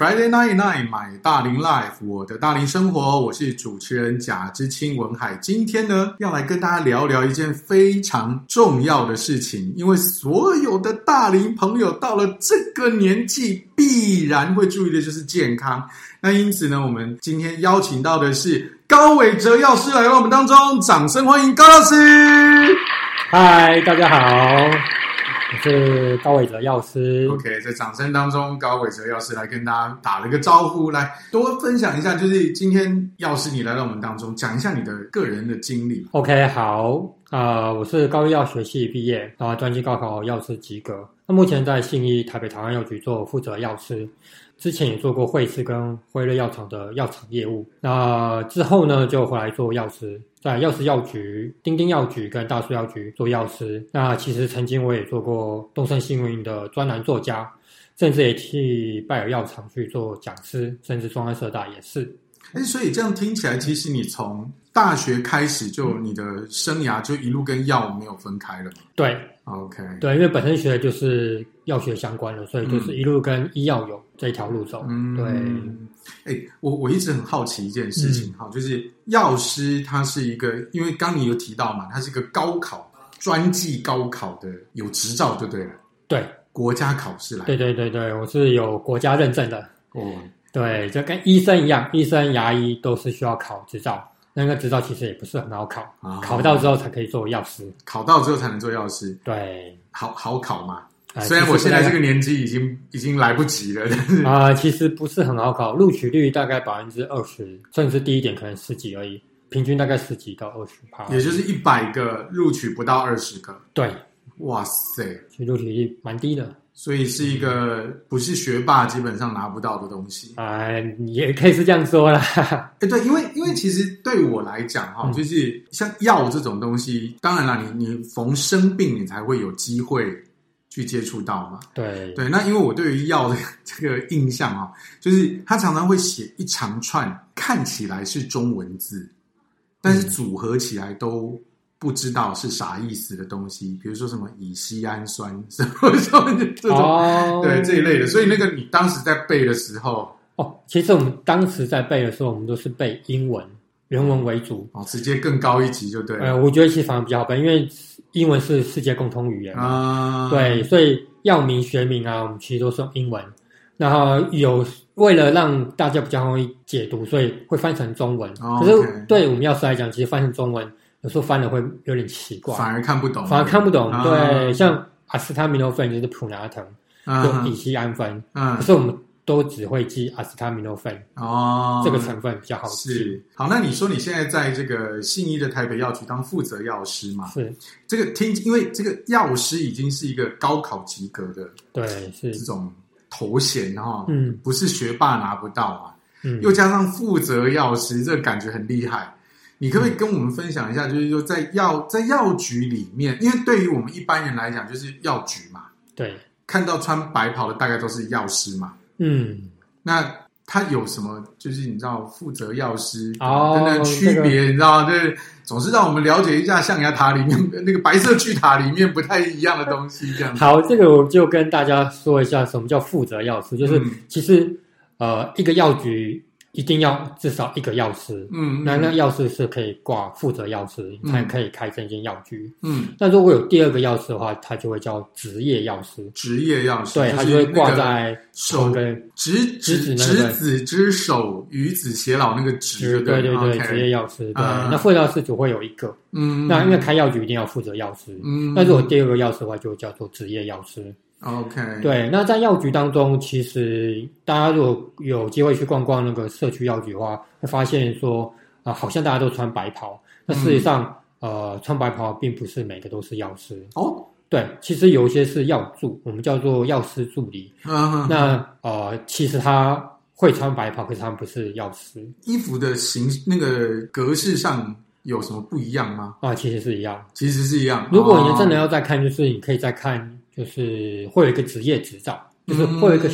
Friday night night，买大龄 Life，我的大龄生活，我是主持人贾之清文海。今天呢，要来跟大家聊聊一件非常重要的事情，因为所有的大龄朋友到了这个年纪，必然会注意的就是健康。那因此呢，我们今天邀请到的是高伟哲药师来到我们当中，掌声欢迎高老师。嗨，大家好。我是高伟哲药师。OK，在掌声当中，高伟哲药师来跟大家打了个招呼，来多分享一下，就是今天药师你来到我们当中，讲一下你的个人的经历。OK，好，啊、呃，我是高医药学系毕业，然后专技高考药师及格。那目前在信义台北台湾药局做负责药师。之前也做过惠氏跟辉瑞药厂的药厂业务，那之后呢，就回来做药师，在药师药局、丁丁药局跟大树药局做药师。那其实曾经我也做过东森新闻的专栏作家，甚至也替拜耳药厂去做讲师，甚至中安社大也是。哎，所以这样听起来，其实你从大学开始就你的生涯就一路跟药没有分开了。对，OK，对，因为本身学的就是药学相关的，所以就是一路跟医药有这一条路走。嗯，对。哎，我我一直很好奇一件事情哈，嗯、就是药师他是一个，因为刚你有提到嘛，他是一个高考专技高考的有执照就对了。对，国家考试来。对对对对，我是有国家认证的。哦。对，就跟医生一样，医生、牙医都是需要考执照。那个执照其实也不是很好考，哦、考到之后才可以做药师。考到之后才能做药师。对，好好考嘛。呃、虽然我现在这个年纪已经已经来不及了，但是啊、呃，其实不是很好考，录取率大概百分之二十，甚至低一点可能十几而已，平均大概十几到二十趴。也就是一百个录取不到二十个。对，哇塞，其实录取率蛮低的。所以是一个不是学霸基本上拿不到的东西啊、呃，也可以是这样说啦。哎，对，因为因为其实对我来讲哈，嗯、就是像药这种东西，当然了，你你逢生病你才会有机会去接触到嘛。对对，那因为我对于药的 这个印象啊，就是他常常会写一长串看起来是中文字，但是组合起来都。不知道是啥意思的东西，比如说什么乙烯氨酸 什么什么这种，oh. 对这一类的。所以那个你当时在背的时候，哦，oh, 其实我们当时在背的时候，我们都是背英文，原文为主，哦，直接更高一级就对了。呃，我觉得其实反而比较好背，因为英文是世界共通语言啊。Uh. 对，所以药名学名啊，我们其实都是用英文。然后有为了让大家比较容易解读，所以会翻成中文。Oh, 可是对我们药师来讲，其实翻成中文。有时候翻的会有点奇怪，反而看不懂，反而看不懂。对，啊、像阿斯他米诺芬就是普拿疼，用乙醯胺酚，嗯，可是我们都只会记阿斯他米诺芬哦，这个成分比较好记。是，好，那你说你现在在这个信义的台北药局当负责药师嘛？是，这个听，因为这个药师已经是一个高考及格的，对，是这种头衔哈，嗯，不是学霸拿不到啊，嗯，又加上负责药师，这个感觉很厉害。你可不可以跟我们分享一下，就是说在药在药局里面，因为对于我们一般人来讲，就是药局嘛，对，看到穿白袍的大概都是药师嘛，嗯，那他有什么就是你知道负责药师等等区别，哦、你知道吗？就是总是让我们了解一下象牙塔里面那个白色巨塔里面不太一样的东西，这样。好，这个我就跟大家说一下，什么叫负责药师，就是其实、嗯、呃一个药局。一定要至少一个药师，嗯，那那药师是可以挂负责药师，嗯、才可以开这间药局，嗯。那如果有第二个药师的话，他就会叫职业药师，职业药师，对，他就会挂在手跟执执执子之手，与子偕老那个执，对对对，职业药师，对。那副药师只会有一个，嗯。那因为开药局一定要负责药师，嗯。那如果第二个药师的话，就叫做职业药师。OK，对，那在药局当中，其实大家如果有机会去逛逛那个社区药局的话，会发现说，啊、呃，好像大家都穿白袍，那事实上，嗯、呃，穿白袍并不是每个都是药师哦。对，其实有一些是药助，我们叫做药师助理。嗯、啊，那呃，其实他会穿白袍，可是他们不是药师。衣服的形那个格式上有什么不一样吗？啊，其实是一样，其实是一样。如果你真的要再看，就是你可以再看。就是会有一个职业执照，就是会有一个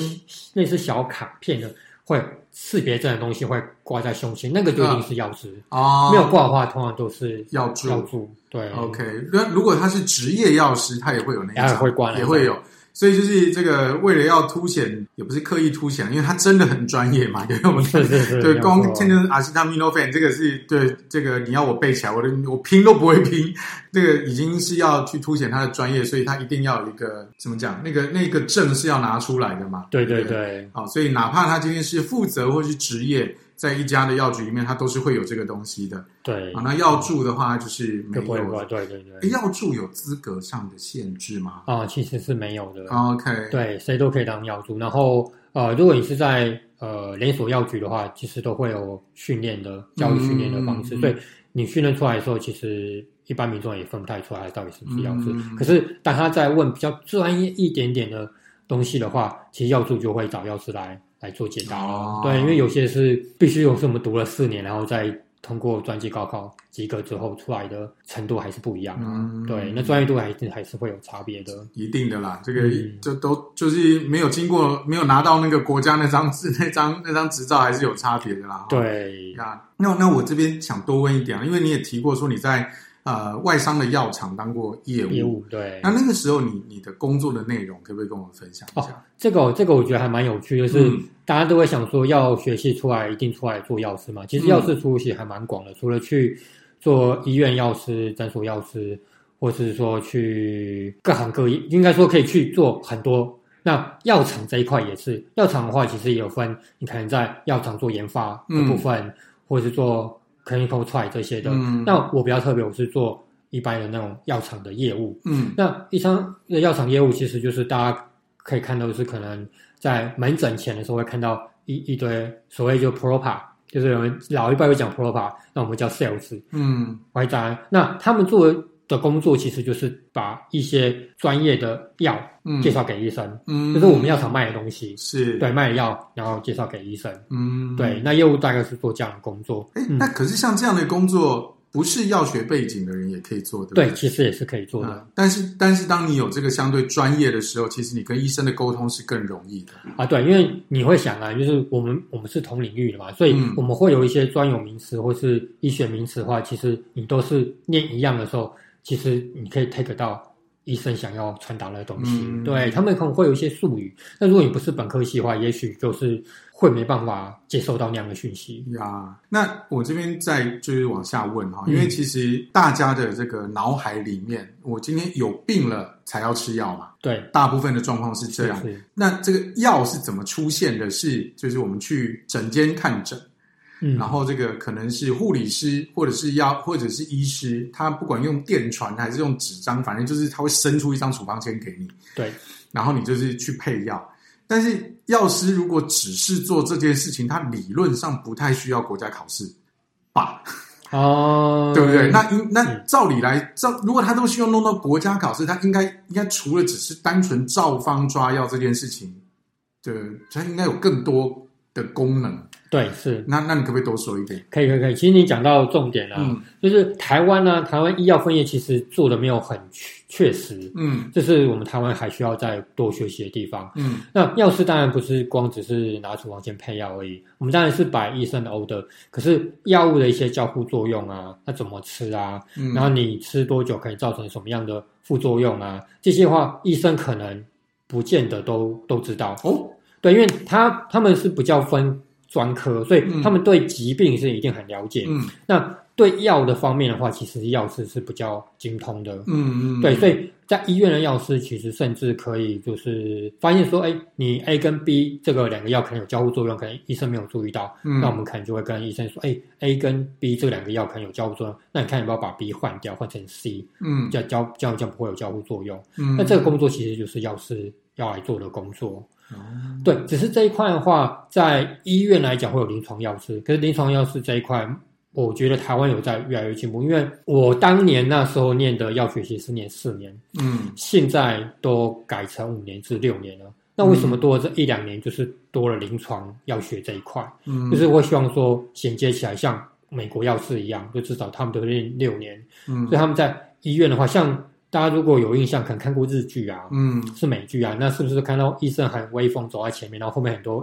类似小卡片的，会识别证的东西会挂在胸前，那个就一定是药师哦。没有挂的话，通常都是药助。药助对。OK，那如果他是职业药师，他也会有那个，也会挂，也会有。所以就是这个为了要凸显，也不是刻意凸显，因为他真的很专业嘛。因为我们对，光天天阿西他米诺芬这个是对这个你要我背起来，我的我拼都不会拼。这个已经是要去凸显他的专业，所以他一定要有一个怎么讲？那个那个证是要拿出来的嘛？对对对。好，所以哪怕他今天是负责或是职业。在一家的药局里面，它都是会有这个东西的。对啊，那药助的话就是没有。对对对。药助有资格上的限制吗？啊，其实是没有的。OK。对，谁都可以当药助。然后呃，如果你是在呃连锁药局的话，其实都会有训练的教育训练的方式。嗯、所以你训练出来的时候，其实一般民众也分不太出来到底是不是药助。嗯、可是当他在问比较专业一点点的东西的话，其实药助就会找药师来。来做解答哦，对，因为有些是必须有是我们读了四年，然后再通过专技高考及格之后出来的程度还是不一样的。嗯，对，那专业度还是还是会有差别的。一定的啦，这个就都就是没有经过，没有拿到那个国家那张纸那张 那张执照，还是有差别的啦。对，那那那我这边想多问一点啊，因为你也提过说你在。呃，外商的药厂当过业务，业务对。那那个时候你，你你的工作的内容可不可以跟我们分享一下？哦，这个这个我觉得还蛮有趣，就是、嗯、大家都会想说，药学系出来一定出来做药师嘛。其实药师出息还蛮广的，嗯、除了去做医院药师、诊所药师，或是说去各行各业，应该说可以去做很多。那药厂这一块也是，药厂的话其实也有分，你可能在药厂做研发的部分，嗯、或者是做。clinical trial 这些的，嗯、那我比较特别，我是做一般的那种药厂的业务。嗯，那一般的药厂业务其实就是大家可以看到的是，可能在门诊前的时候会看到一一堆所谓就 propa，就是我们老一辈会讲 propa，那我们叫 sales。嗯，外在。那他们做的工作其实就是把一些专业的药介绍给医生，嗯，就是我们药厂卖的东西，是。对卖的药，然后介绍给医生，嗯，对，那业务大概是做这样的工作。哎，那可是像这样的工作，不是药学背景的人也可以做的，对，其实也是可以做的。但是，但是当你有这个相对专业的时候，其实你跟医生的沟通是更容易的啊。对，因为你会想啊，就是我们我们是同领域的嘛，所以我们会有一些专有名词或是医学名词的话，其实你都是念一样的时候。其实你可以 take 到医生想要传达的东西，嗯、对他们可能会有一些术语。那如果你不是本科系的话，也许就是会没办法接受到那样的讯息呀。那我这边再就是往下问哈，因为其实大家的这个脑海里面，嗯、我今天有病了才要吃药嘛？对，大部分的状况是这样。是是，那这个药是怎么出现的是？是就是我们去诊间看诊。嗯，然后这个可能是护理师，或者是药，或者是医师，他不管用电传还是用纸张，反正就是他会伸出一张处方签给你。对，然后你就是去配药。但是药师如果只是做这件事情，他理论上不太需要国家考试吧？哦，对不对？那应那照理来，照如果他都需要弄到国家考试，他应该应该除了只是单纯照方抓药这件事情，对，他应该有更多的功能。对，是那那你可不可以多说一点？可以，可以，可以。其实你讲到重点了，嗯，就是台湾呢，台湾医药分业其实做的没有很确实，嗯，这是我们台湾还需要再多学习的地方，嗯。那药师当然不是光只是拿处方箋配药而已，我们当然是摆医生的 order，可是药物的一些交互作用啊，那怎么吃啊？嗯，然后你吃多久可以造成什么样的副作用啊？这些话医生可能不见得都都知道哦。对，因为他他们是比较分。专科，所以他们对疾病是一定很了解。嗯，那对药的方面的话，其实药师是比较精通的。嗯嗯，对，所以在医院的药师其实甚至可以就是发现说，哎，你 A 跟 B 这个两个药可能有交互作用，可能医生没有注意到。嗯，那我们可能就会跟医生说，哎，A 跟 B 这两个药可能有交互作用，那你看要不要把 B 换掉，换成 C？嗯，这样交这样就不会有交互作用。嗯，那这个工作其实就是药师要来做的工作。哦，对，只是这一块的话，在医院来讲会有临床药师，可是临床药师这一块，我觉得台湾有在越来越进步。因为我当年那时候念的药学系是念四年，嗯，现在都改成五年至六年了。那为什么多了这一两年，就是多了临床药学这一块？嗯，就是我希望说衔接起来，像美国药师一样，就至少他们都念六年。嗯，所以他们在医院的话，像。大家如果有印象，可能看过日剧啊，嗯，是美剧啊，那是不是看到医生很威风走在前面，然后后面很多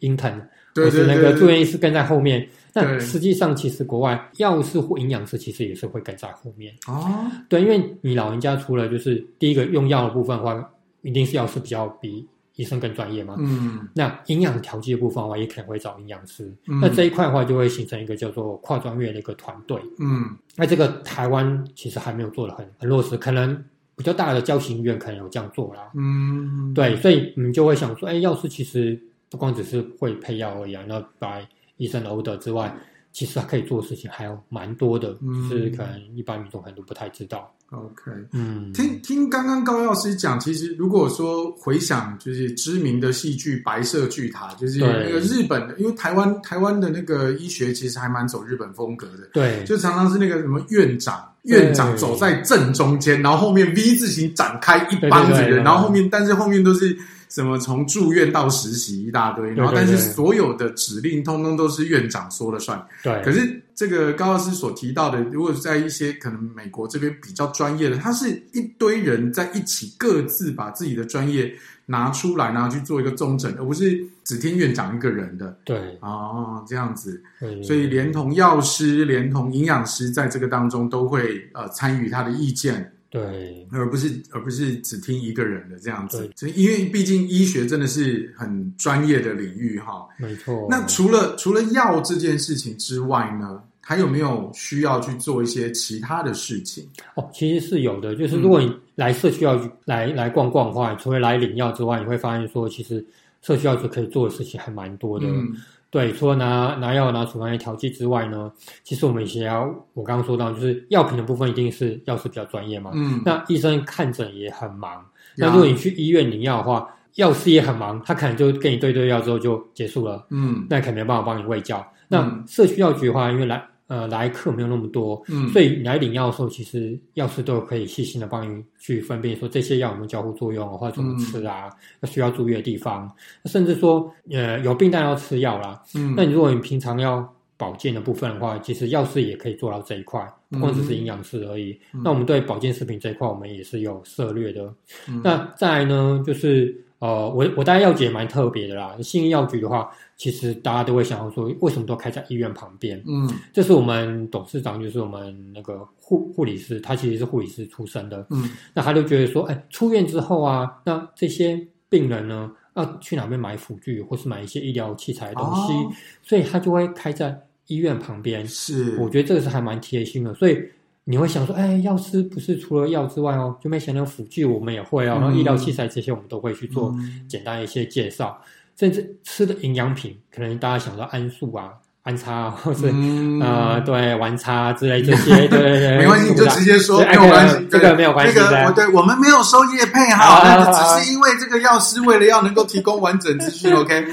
intern，或是那个住院医师跟在后面？那实际上，其实国外药师或营养师其实也是会跟在后面哦。对，因为你老人家除了就是第一个用药的部分的话，一定是药师比较比医生更专业嘛。嗯，那营养调剂的部分的话，也可能会找营养师。嗯那这一块的话，就会形成一个叫做跨专业的一个团队。嗯那这个台湾其实还没有做得很很落实，可能比较大的教行医院可能有这样做啦。嗯，对，所以你就会想说，哎，药师其实不光只是会配药而已啊，那把医生的 order 之外，其实他可以做的事情还有蛮多的，嗯是可能一般民众可能都不太知道。OK。嗯，听听刚刚高药师讲，其实如果说回想，就是知名的戏剧《白色巨塔》，就是那个日本的，因为台湾台湾的那个医学其实还蛮走日本风格的，对，就常常是那个什么院长，院长走在正中间，然后后面 V 字形展开一帮子人，然后后面但是后面都是什么从住院到实习一大堆，然后但是所有的指令通通都是院长说了算。对，可是这个高老师所提到的，如果在一些可能美国这边比较专业的，他是一堆人在一起各自把自己的专业拿出来，然后去做一个综整，而不是只听院长一个人的。对，哦，这样子，对所以连同药师、连同营养师在这个当中都会呃参与他的意见。对，而不是而不是只听一个人的这样子，因为毕竟医学真的是很专业的领域哈。没错。那除了除了药这件事情之外呢，还有没有需要去做一些其他的事情？哦，其实是有的。就是如果你来社区药局来来逛逛的话，除了来领药之外，你会发现说，其实社区药局可以做的事情还蛮多的。嗯对，除了拿拿药、拿处方来调剂之外呢，其实我们也要，我刚刚说到，就是药品的部分一定是药师比较专业嘛。嗯，那医生看诊也很忙。那如果你去医院领药的话，药师也很忙，他可能就跟你对对药之后就结束了。嗯，那可能没办法帮你喂教。那社区药局的话，因为来。呃，来客没有那么多，嗯，所以你来领药的时候，其实药师都可以细心的帮你去分辨说这些药有没有交互作用，或者怎么吃啊，嗯、需要注意的地方，甚至说呃有病但要吃药啦。嗯，那你如果你平常要保健的部分的话，其实药师也可以做到这一块，不光只是营养师而已。嗯、那我们对保健食品这一块，我们也是有涉略的。嗯、那再来呢，就是呃，我我大概药局也蛮特别的啦。信义药局的话。其实大家都会想要说，为什么都开在医院旁边？嗯，这是我们董事长，就是我们那个护护理师，他其实是护理师出身的。嗯，那他就觉得说，哎，出院之后啊，那这些病人呢，要去哪边买辅具，或是买一些医疗器材的东西，哦、所以他就会开在医院旁边。是，我觉得这个是还蛮贴心的。所以你会想说，哎，药师不是除了药之外哦，就没想到辅具我们也会哦，嗯、然后医疗器材这些我们都会去做简单一些介绍。嗯甚至吃的营养品，可能大家想到安素啊、安插、啊，或是、嗯、呃，对，玩插之类这些，对对对，没关系，你就直接说，没有关系，这个没有关系。这个，对，我们没有收业配哈，那个只是因为这个药师为了要能够提供完整资讯，OK？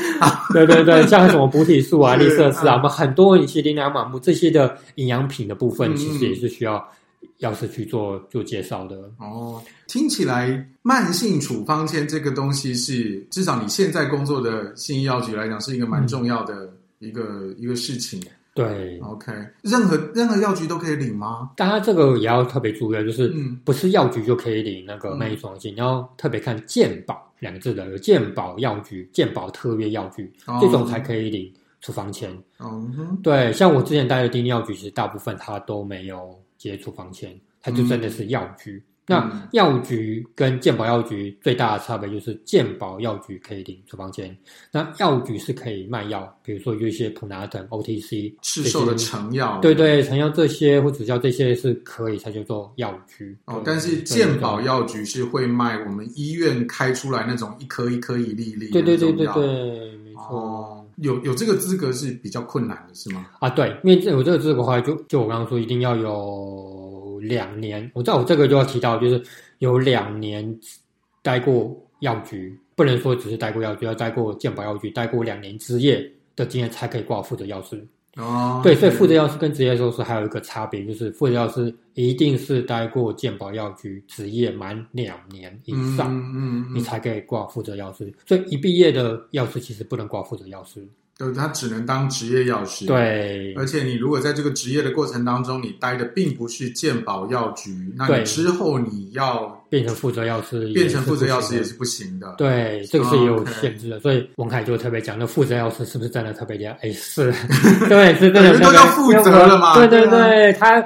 对对对，像什么补体素啊、利瑟斯啊，我们很多一些琳琅满目这些的营养品的部分，其实也是需要。药师去做做介绍的。哦，听起来慢性处方签这个东西是至少你现在工作的新医药局来讲是一个蛮重要的一个、嗯、一个事情。对，OK，任何任何药局都可以领吗？大家这个也要特别注意，就是不是药局就可以领那个慢性处你要特别看健保两个字的，有健保药局、健保特约药局、哦、这种才可以领处方签。嗯哼，对，像我之前待的丁药局，其实大部分它都没有。接处方签，它就真的是药局。嗯、那药局跟健保药局最大的差别就是，健保药局可以领处方箋，那药局是可以卖药，比如说有一些普拿疼、OTC 市售的成药，对对，成药这些或者叫这些是可以，才叫做药局。哦，但是健保药局是会卖我们医院开出来那种一颗一颗一粒一粒的，对对对对对，没错。哦有有这个资格是比较困难的，是吗？啊，对，因为有这个资格的话，就就我刚刚说，一定要有两年。我知道我这个就要提到，就是有两年待过药局，不能说只是待过药局，要待过健保药局，待过两年职业的经验才可以挂负责药师。哦，对，所以负责药师跟执业药师还有一个差别，就是负责药师一定是待过健保药局职业满两年以上，嗯，嗯，嗯，你才可以挂负责药师。所以一毕业的药师其实不能挂负责药师。对，他只能当职业药师。对，而且你如果在这个职业的过程当中，你待的并不是健保药局，那你之后你要变成负责药师，变成负责药师也是不行的。对，这个是也有限制的。所以文凯就特别讲，那负责药师是不是真的特别厉害？哎，是，对，是真的。人都要负责了嘛？对对对，他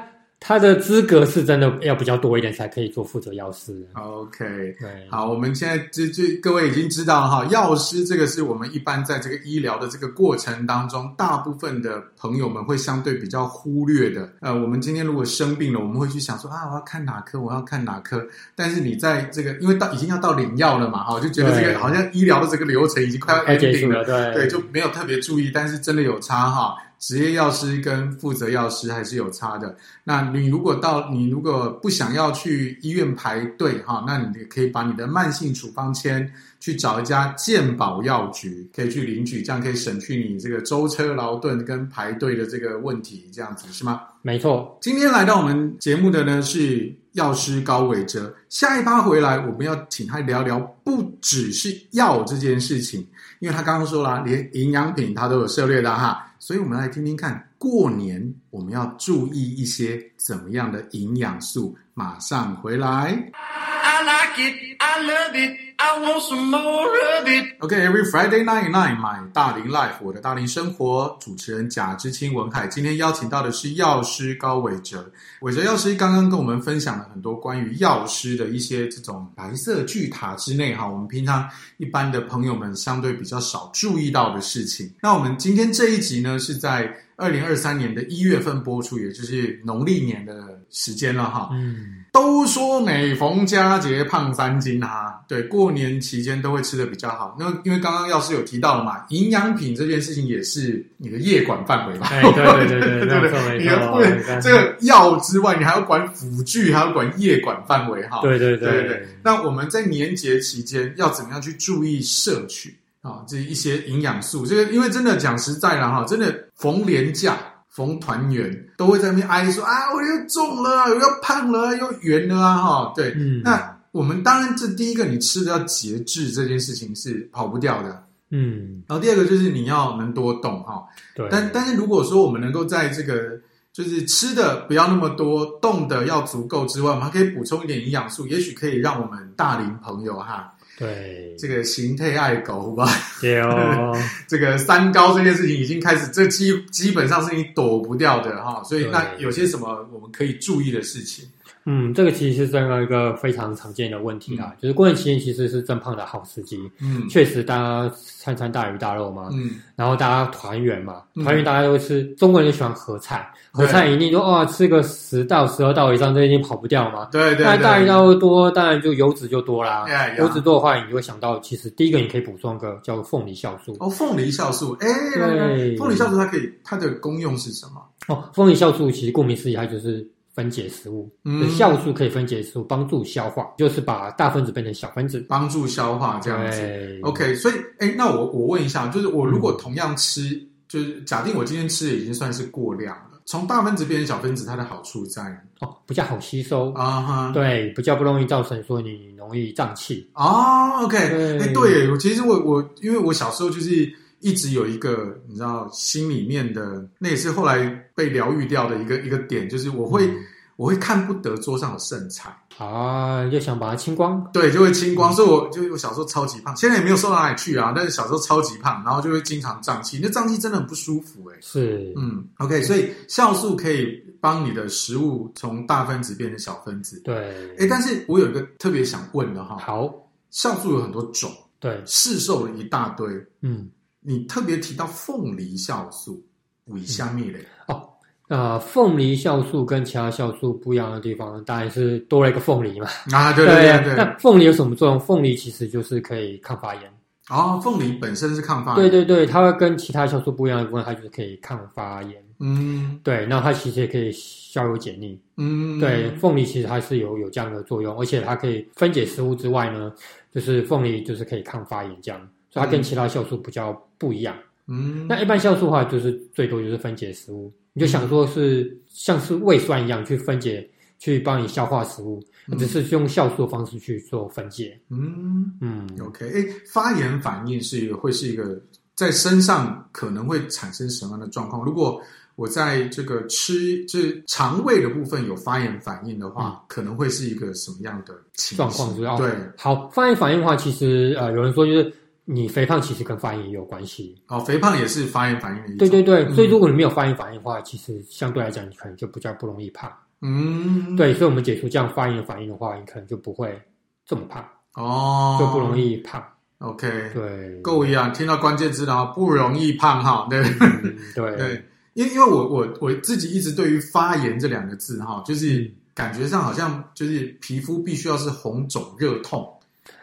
他的资格是真的要比较多一点才可以做负责药师。OK，对，好，我们现在这这各位已经知道哈，药师这个是我们一般在这个医疗的这个过程当中，大部分的朋友们会相对比较忽略的。呃，我们今天如果生病了，我们会去想说啊，我要看哪科，我要看哪科。但是你在这个，因为到已经要到领药了嘛，哈，就觉得这个好像医疗的这个流程已经快要 ending 了，对，对，就没有特别注意，但是真的有差哈。职业药师跟负责药师还是有差的。那你如果到你如果不想要去医院排队哈，那你可以把你的慢性处方签去找一家健保药局，可以去领取，这样可以省去你这个舟车劳顿跟排队的这个问题，这样子是吗？没错。今天来到我们节目的呢是药师高伟哲，下一趴回来我们要请他聊聊，不只是药这件事情，因为他刚刚说了，连营养品他都有涉猎的哈。所以，我们来听听看，过年我们要注意一些怎么样的营养素。马上回来。I like it, I love it, I want some more of it. Okay, every Friday night night, my 大龄 life，我的大龄生活。主持人贾之清文海，今天邀请到的是药师高伟哲。伟哲药师刚刚跟我们分享了很多关于药师的一些这种白色巨塔之内哈，我们平常一般的朋友们相对比较少注意到的事情。那我们今天这一集呢，是在。二零二三年的一月份播出，也就是农历年的时间了哈。嗯，都说每逢佳节胖三斤哈，对，过年期间都会吃的比较好。那因为刚刚药师有提到了嘛，营养品这件事情也是你的业管范围吧？对对对对对，对对 你要管这个药之外，你还要管辅具，还要管业管范围哈。对对对对对。那我们在年节期间要怎么样去注意摄取？啊，这一些营养素，这个因为真的讲实在了哈，真的逢年假、逢团圆，都会在那边哀说啊，我又重了，我又胖了，又圆了啊，哈，对，嗯，那我们当然这第一个，你吃的要节制，这件事情是跑不掉的，嗯，然后第二个就是你要能多动哈，对，但但是如果说我们能够在这个就是吃的不要那么多，动的要足够之外，我们还可以补充一点营养素，也许可以让我们大龄朋友哈。对，这个形态爱狗吧，对哦，这个三高这件事情已经开始，这基基本上是你躲不掉的哈，所以那有些什么我们可以注意的事情？嗯，这个其实是这样一个非常常见的问题啦，嗯、就是过年期间其实是增胖的好时机。嗯，确实大家餐餐大鱼大肉嘛，嗯，然后大家团圆嘛，团圆大家都会吃，中国人就喜欢合菜，合菜一定说哦，吃个十到十二道以上，这已经跑不掉嘛。对对，那大鱼大肉多，当然就油脂就多啦。油脂多的话，你就会想到，其实第一个你可以补充个叫凤梨酵素。哦，凤梨酵素，哎，对，凤梨酵素它可以，它的功用是什么？哦，凤梨酵素其实顾名思义，它就是。分解食物，嗯，酵素可以分解食物，帮助消化，就是把大分子变成小分子，帮助消化这样子。OK，所以，哎，那我我问一下，就是我如果同样吃，嗯、就是假定我今天吃的已经算是过量了，从大分子变成小分子，它的好处在哦，比较好吸收啊哈，对，比较不容易造成说你容易胀气哦。OK，哎，对，我其实我我因为我小时候就是。一直有一个你知道心里面的，那也是后来被疗愈掉的一个一个点，就是我会、嗯、我会看不得桌上有剩菜啊，就想把它清光，对，就会清光。嗯、所以我就我小时候超级胖，现在也没有瘦到哪里去啊，但是小时候超级胖，然后就会经常胀气，那胀气真的很不舒服哎、欸。是，嗯，OK，所以酵素可以帮你的食物从大分子变成小分子。对，哎，但是我有一个特别想问的哈，好，酵素有很多种，对，市售了一大堆，嗯。你特别提到凤梨酵素，为什么嘞？哦，呃，凤梨酵素跟其他酵素不一样的地方，当然是多了一个凤梨嘛。啊，对对对对，对。那凤梨有什么作用？凤梨其实就是可以抗发炎。哦，凤梨本身是抗发炎。对对对，它会跟其他酵素不一样的部分，它就是可以抗发炎。嗯，对，那它其实也可以消油解腻。嗯，对，凤梨其实它是有有这样的作用，而且它可以分解食物之外呢，就是凤梨就是可以抗发炎这样。所以它跟其他酵素比较不一样。嗯，那一般酵素的话，就是最多就是分解食物。你就想说是像是胃酸一样去分解，去帮你消化食物，只是用酵素的方式去做分解。嗯嗯，OK。哎，发炎反应是一个会是一个在身上可能会产生什么样的状况？如果我在这个吃就是肠胃的部分有发炎反应的话，嗯、可能会是一个什么样的情况？状况？主要对，好，发炎反应的话，其实呃，有人说就是。你肥胖其实跟发炎也有关系哦，肥胖也是发炎反应的一种。对对对，嗯、所以如果你没有发炎反应的话，其实相对来讲，你可能就比较不容易胖。嗯，对，所以我们解除这样发炎反应的话，你可能就不会这么胖哦，就不容易胖。OK，对，够一样，听到关键字了，不容易胖哈，对、嗯、对对，因为因为我我我自己一直对于发炎这两个字哈，就是感觉上好像就是皮肤必须要是红肿热痛。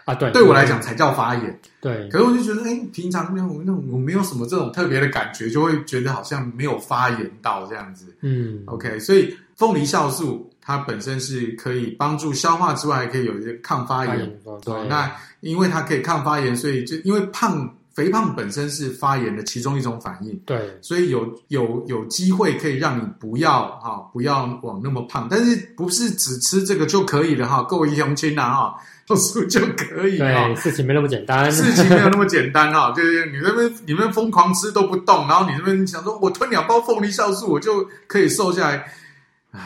啊，对，对我来讲才叫发炎。对，可是我就觉得，哎，平常那种那种我没有什么这种特别的感觉，就会觉得好像没有发炎到这样子。嗯，OK，所以凤梨酵素它本身是可以帮助消化之外，还可以有一些抗发炎。对，那因为它可以抗发炎，所以就因为胖肥胖本身是发炎的其中一种反应。对，所以有有有机会可以让你不要哈，不要往那么胖，但是不是只吃这个就可以了哈？各位乡亲呐哈。素就可以啊，哦，事情没那么简单，事情没有那么简单哈，就是你那边你们疯狂吃都不动，然后你那边想说，我吞两包凤梨酵素，我就可以瘦下来，唉，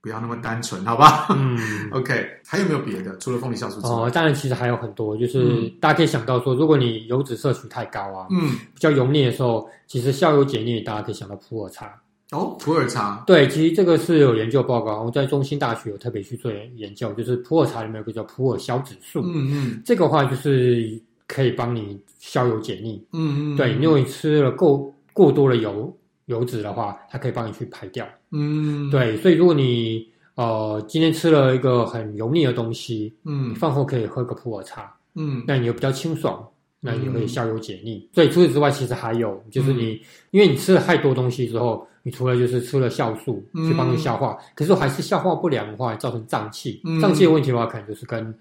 不要那么单纯，好吧？嗯，OK，还有没有别的？除了凤梨酵素之外，哦，当然其实还有很多，就是大家可以想到说，如果你油脂摄取太高啊，嗯，比较油腻的时候，其实效油解腻，大家可以想到普洱茶。哦，普洱茶，对，其实这个是有研究报告，我在中兴大学有特别去做研究，就是普洱茶里面有个叫普洱消脂素，嗯嗯，这个话就是可以帮你消油解腻，嗯嗯，对，因为你吃了够过多的油油脂的话，它可以帮你去排掉，嗯，对，所以如果你呃今天吃了一个很油腻的东西，嗯，饭后可以喝个普洱茶，嗯，那你又比较清爽。那你可以消油解腻。嗯、所以除此之外，其实还有就是你，嗯、因为你吃了太多东西之后，你除了就是吃了酵素去帮你消化，嗯、可是还是消化不良的话，造成胀气。嗯、胀气的问题的话，可能就是跟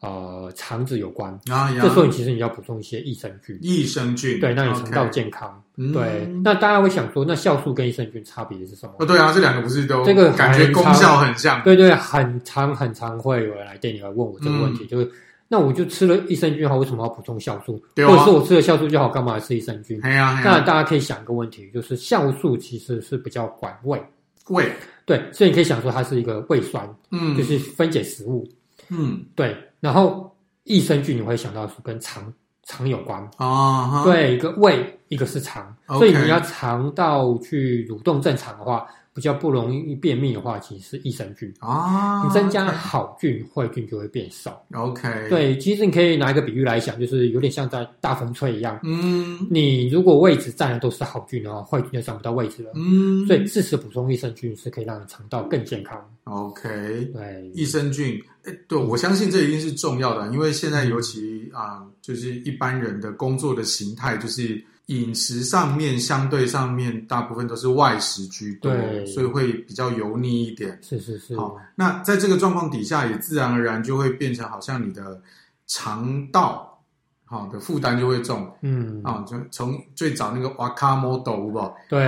呃肠子有关。啊，这时候你其实你要补充一些益生菌。益生菌，对，让你肠道健康。对，嗯、那大家会想说，那酵素跟益生菌差别是什么？哦，对啊，这两个不是都这个感觉功效很像？对，对对，很常很常会有人来店里来问我这个问题，嗯、就是。那我就吃了益生菌好，为什么要补充酵素？对啊、或者是我吃了酵素就好，干嘛吃益生菌？哎呀，那大家可以想一个问题，就是酵素其实是比较管胃，胃。对，所以你可以想说它是一个胃酸，嗯，就是分解食物，嗯，对。然后益生菌你会想到是跟肠肠有关。哦，对，一个胃，一个是肠.所以你要肠道去蠕动正常的话。比较不容易便秘的话，其实是益生菌啊。你增加好菌，坏菌就会变少。OK，对，其实你可以拿一个比喻来想，就是有点像在大风吹一样。嗯，你如果位置占的都是好菌的话，坏菌就占不到位置了。嗯，所以适时补充益生菌是可以让你肠道更健康。OK，对，益生菌，哎，对，我相信这一定是重要的，因为现在尤其啊，就是一般人的工作的形态就是。饮食上面相对上面大部分都是外食居多，所以会比较油腻一点。是是是。好，那在这个状况底下，也自然而然就会变成好像你的肠道，好的负担就会重。嗯啊，就从最早那个瓦卡莫豆吧，对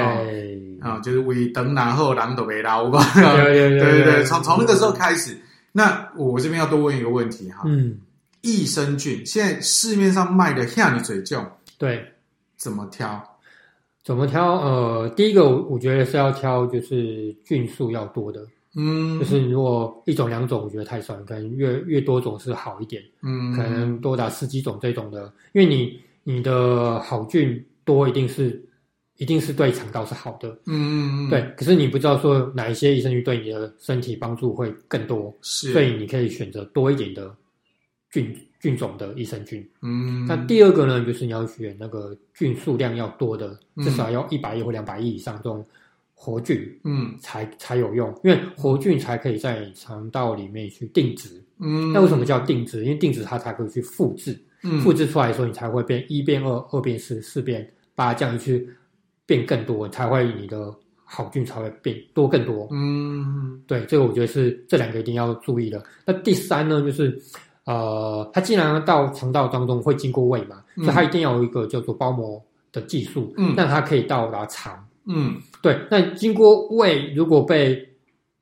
啊，就是胃等然后狼都没捞吧。对对对从从那个时候开始。那我这边要多问一个问题哈，嗯，益生菌现在市面上卖的像你嘴重，对。怎么挑？怎么挑？呃，第一个我我觉得是要挑，就是菌数要多的。嗯，就是如果一种两种，我觉得太少，可能越越多种是好一点。嗯，可能多达十几种这种的，因为你你的好菌多，一定是一定是对肠道是好的。嗯嗯嗯，对。可是你不知道说哪一些益生菌对你的身体帮助会更多，是，所以你可以选择多一点的菌。菌种的益生菌，嗯，那第二个呢，就是你要选那个菌数量要多的，至少要一百亿或两百亿以上这种活菌，嗯，才才有用，因为活菌才可以在肠道里面去定植，嗯，那为什么叫定植？因为定植它才可以去复制，嗯，复制出来的时候，你才会变一变二，二变四，四变八，这样去变更多，才会你的好菌才会变多更多，嗯，对，这个我觉得是这两个一定要注意的。那第三呢，就是。呃，它既然到肠道当中会经过胃嘛，嗯、所以它一定要有一个叫做包膜的技术，嗯，让它可以到达肠，嗯，对。那经过胃，如果被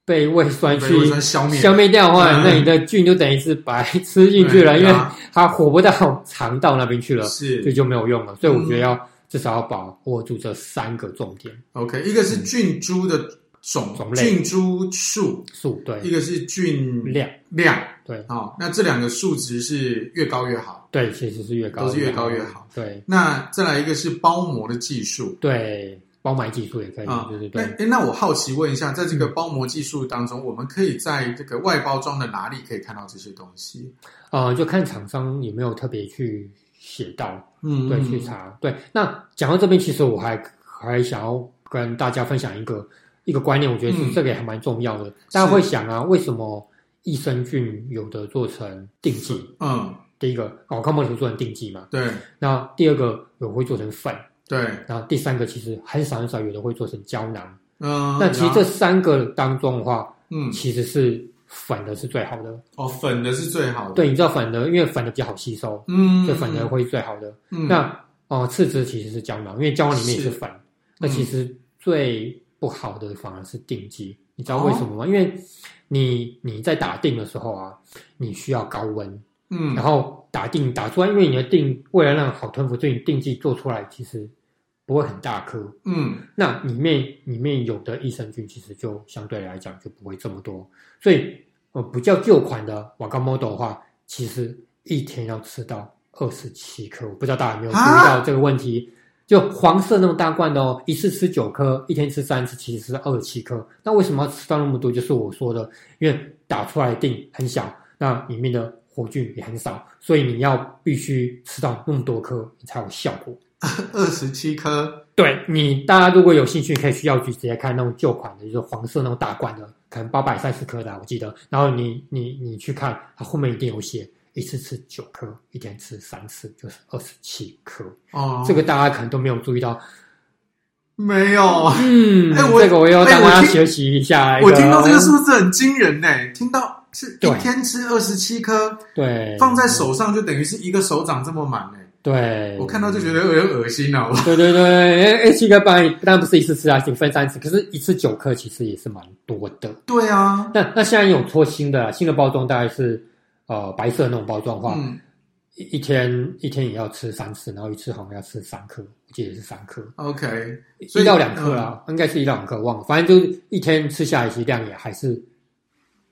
被胃酸去消灭。消灭掉的话，嗯、那你的菌就等于是白吃进去了，嗯、因为它活不到肠道那边去了，是，所以就没有用了。所以我觉得要至少要把握住这三个重点。OK，一个是菌株的。种种类。菌株数。数对，一个是菌量。量对，哦，那这两个数值是越高越好，对，其实是越高都是越高越好，对。那再来一个是包膜的技术，对，包埋技术也可以，啊、对对对。哎，那我好奇问一下，在这个包膜技术当中，嗯、我们可以在这个外包装的哪里可以看到这些东西？呃，就看厂商有没有特别去写到，嗯，对，去查。对，那讲到这边，其实我还还想要跟大家分享一个一个观念，我觉得是这个也还蛮重要的。嗯、大家会想啊，为什么益生菌有的做成定剂？嗯，第一个，哦，康宝图做成定剂嘛？对。那第二个有会做成粉。对，然后第三个其实很少很少有的会做成胶囊，嗯，那其实这三个当中的话，嗯，其实是粉的是最好的哦，粉的是最好的，对，你知道粉的，因为粉的比较好吸收，嗯，所以粉的会是最好的。嗯，那哦、呃，次之其实是胶囊，因为胶囊里面也是粉，是那其实最不好的反而是定剂，你知道为什么吗？哦、因为你你在打定的时候啊，你需要高温，嗯，然后打定打出来，因为你的定为了让好吞服，所以你定剂做出来其实。不会很大颗，嗯，那里面里面有的益生菌其实就相对来讲就不会这么多，所以呃比较旧款的瓦冈 model 的话，其实一天要吃到二十七颗，我不知道大家有没有注意到这个问题？啊、就黄色那种大罐的哦，一次吃九颗，一天吃三次，其实是二十七颗。那为什么要吃到那么多？就是我说的，因为打出来的錠很小，那里面的活菌也很少，所以你要必须吃到那么多颗，你才有效果。二十七颗，对你，大家如果有兴趣，可以去药局直接看那种旧款的，就是黄色那种大罐的，可能八百三十颗的，我记得。然后你你你去看，它后面一定有写，一次吃九颗，一天吃三次，就是二十七颗。哦，这个大家可能都没有注意到。没有，嗯，哎，我这个我要大家学习一下一。我听到这个数字很惊人呢，听到是一天吃二十七颗，对，放在手上就等于是一个手掌这么满呢。对，我看到就觉得有点恶心了。对对对，哎，七颗半，当然不是一次吃啊，仅分三次。可是，一次九颗其实也是蛮多的。对啊，那那现在有出新的新的包装，大概是呃白色那种包装的话，嗯，一天一天也要吃三次，然后一次好像要吃三颗，我记得是三颗。OK，一到两颗啦，应该是一到两颗，忘了，反正就是一天吃下来，其实量也还是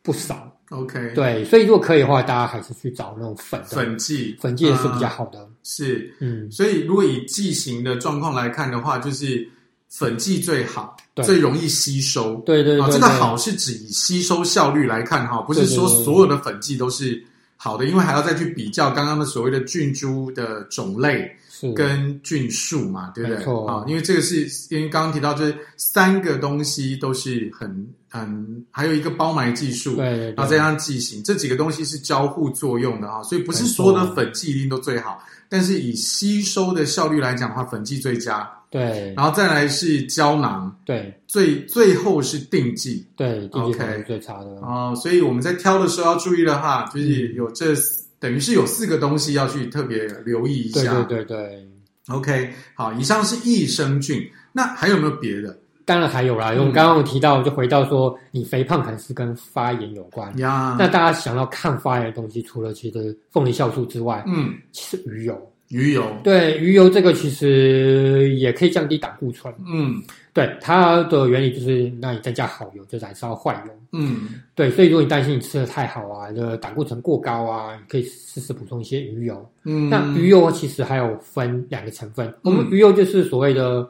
不少。OK，对，所以如果可以的话，大家还是去找那种粉粉剂，粉剂也是比较好的。是，嗯，所以如果以剂型的状况来看的话，就是粉剂最好，对最容易吸收。对对对，这个好是指以吸收效率来看哈，不是说所有的粉剂都是好的，因为还要再去比较刚刚的所谓的菌株的种类。跟菌数嘛，对不对？啊，因为这个是因为刚刚提到，就是三个东西都是很很，还有一个包埋技术，对，对，对，然后再加上剂型，这几个东西是交互作用的啊，所以不是所有的粉剂一定都最好，但是以吸收的效率来讲的话，粉剂最佳，对，然后再来是胶囊，对，最最后是定剂，对，OK，是最差的哦，所以我们在挑的时候要注意了哈，就是有这。等于是有四个东西要去特别留意一下。对对对对。OK，好，以上是益生菌，那还有没有别的？当然还有啦，因为我们刚刚有提到，就回到说，你肥胖可能是跟发炎有关。呀、嗯。那大家想要抗发炎的东西，除了其实凤梨酵素之外，嗯，其实鱼油。鱼油。对，鱼油这个其实也可以降低胆固醇。嗯。对，它的原理就是让你增加好油，就燃烧坏油。嗯，对，所以如果你担心你吃的太好啊，这个胆固醇过高啊，你可以试试补充一些鱼油。嗯，那鱼油其实还有分两个成分，嗯、我们鱼油就是所谓的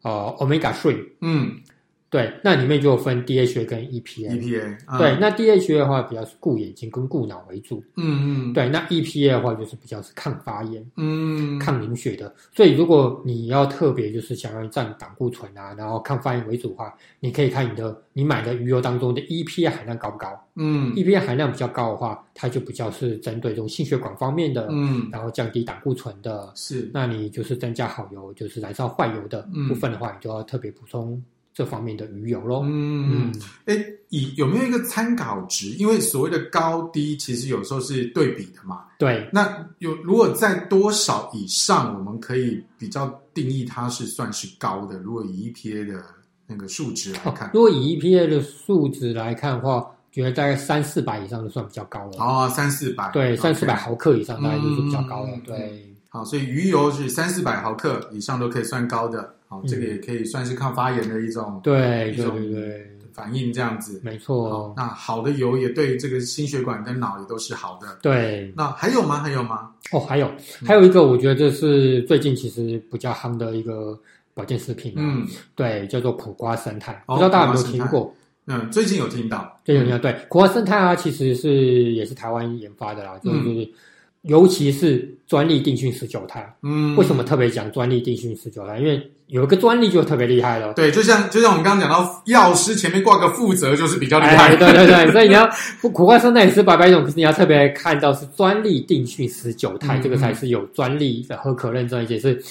呃 omega three。嗯。对，那里面就有分 DHA 跟 EPA。EPA、嗯、对，那 DHA 的话比较是顾眼睛跟顾脑为主。嗯嗯。对，那 EPA 的话就是比较是抗发炎、嗯，抗凝血的。所以如果你要特别就是想要降胆固醇啊，然后抗发炎为主的话，你可以看你的你买的鱼油当中的 EPA 含量高不高？嗯，EPA 含量比较高的话，它就比较是针对这种心血管方面的，嗯，然后降低胆固醇的。是，那你就是增加好油，就是燃烧坏油的部分的话，嗯、你就要特别补充。这方面的鱼油咯。嗯，哎、嗯，以有没有一个参考值？因为所谓的高低，其实有时候是对比的嘛。对，那有如果在多少以上，我们可以比较定义它是算是高的。如果以 EPA 的那个数值来看，哦、如果以 EPA 的数值来看的话，觉得大概三四百以上就算比较高了。哦，三四百，对，三四百毫克以上大概就是比较高了。嗯、对，好，所以鱼油是三四百毫克以上都可以算高的。好，这个也可以算是抗发炎的一种，嗯、对对对对反应这样子，没错。那好的油也对这个心血管跟脑也都是好的。对，那还有吗？还有吗？哦，还有，还有一个，我觉得这是最近其实比较夯的一个保健食品，嗯，对，叫做苦瓜胜肽，不知道大家有没有听过？嗯，最近有听到，最近有听到。对，苦瓜生态啊，其实是也是台湾研发的啦，就是。嗯尤其是专利定训十九肽，嗯，为什么特别讲专利定训十九肽？因为有一个专利就特别厉害了。对，就像就像我们刚刚讲到，药师前面挂个负责就是比较厉害。哎、对对对，所以你要苦瓜生那也是白白种，可是你要特别看到是专利定训十九肽，这个才是有专利的合可认证，而且是。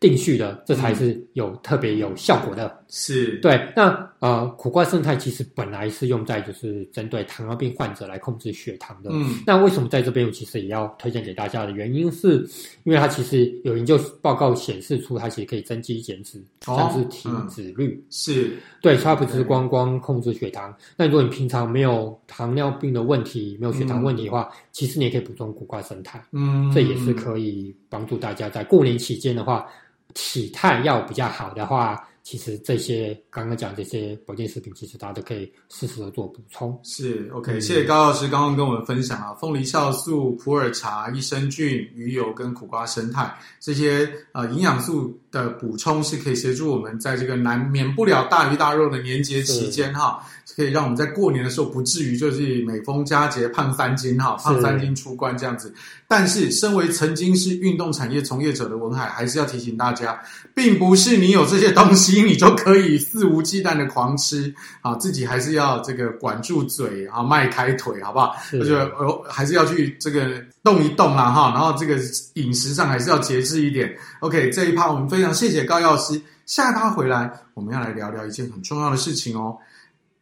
定序的，这才是有特别有效果的。是对。那呃，苦瓜胜肽其实本来是用在就是针对糖尿病患者来控制血糖的。嗯。那为什么在这边我其实也要推荐给大家的原因是，因为它其实有研究报告显示出它其实可以增肌减脂，甚至体脂率。嗯、是。对，它不只是光光控制血糖。那如果你平常没有糖尿病的问题，没有血糖问题的话，嗯、其实你也可以补充苦瓜胜肽。嗯。这也是可以帮助大家在过年期间的话。体态要比较好的话，其实这些刚刚讲这些保健食品，其实大家都可以适时的做补充。是 OK，嗯，谢谢高老师刚刚跟我们分享啊，凤梨酵素、普洱茶、益生菌、鱼油跟苦瓜生态这些呃营养素的补充，是可以协助我们在这个难免不了大鱼大肉的年节期间哈。可以让我们在过年的时候不至于就是每逢佳节胖三斤哈，胖三斤出关这样子。但是，身为曾经是运动产业从业者的文海，还是要提醒大家，并不是你有这些东西，你就可以肆无忌惮的狂吃啊！自己还是要这个管住嘴啊，迈开腿，好不好？而且呃，还是要去这个动一动啦哈。然后这个饮食上还是要节制一点。OK，这一趴我们非常谢谢高药师。下一趴回来，我们要来聊聊一件很重要的事情哦。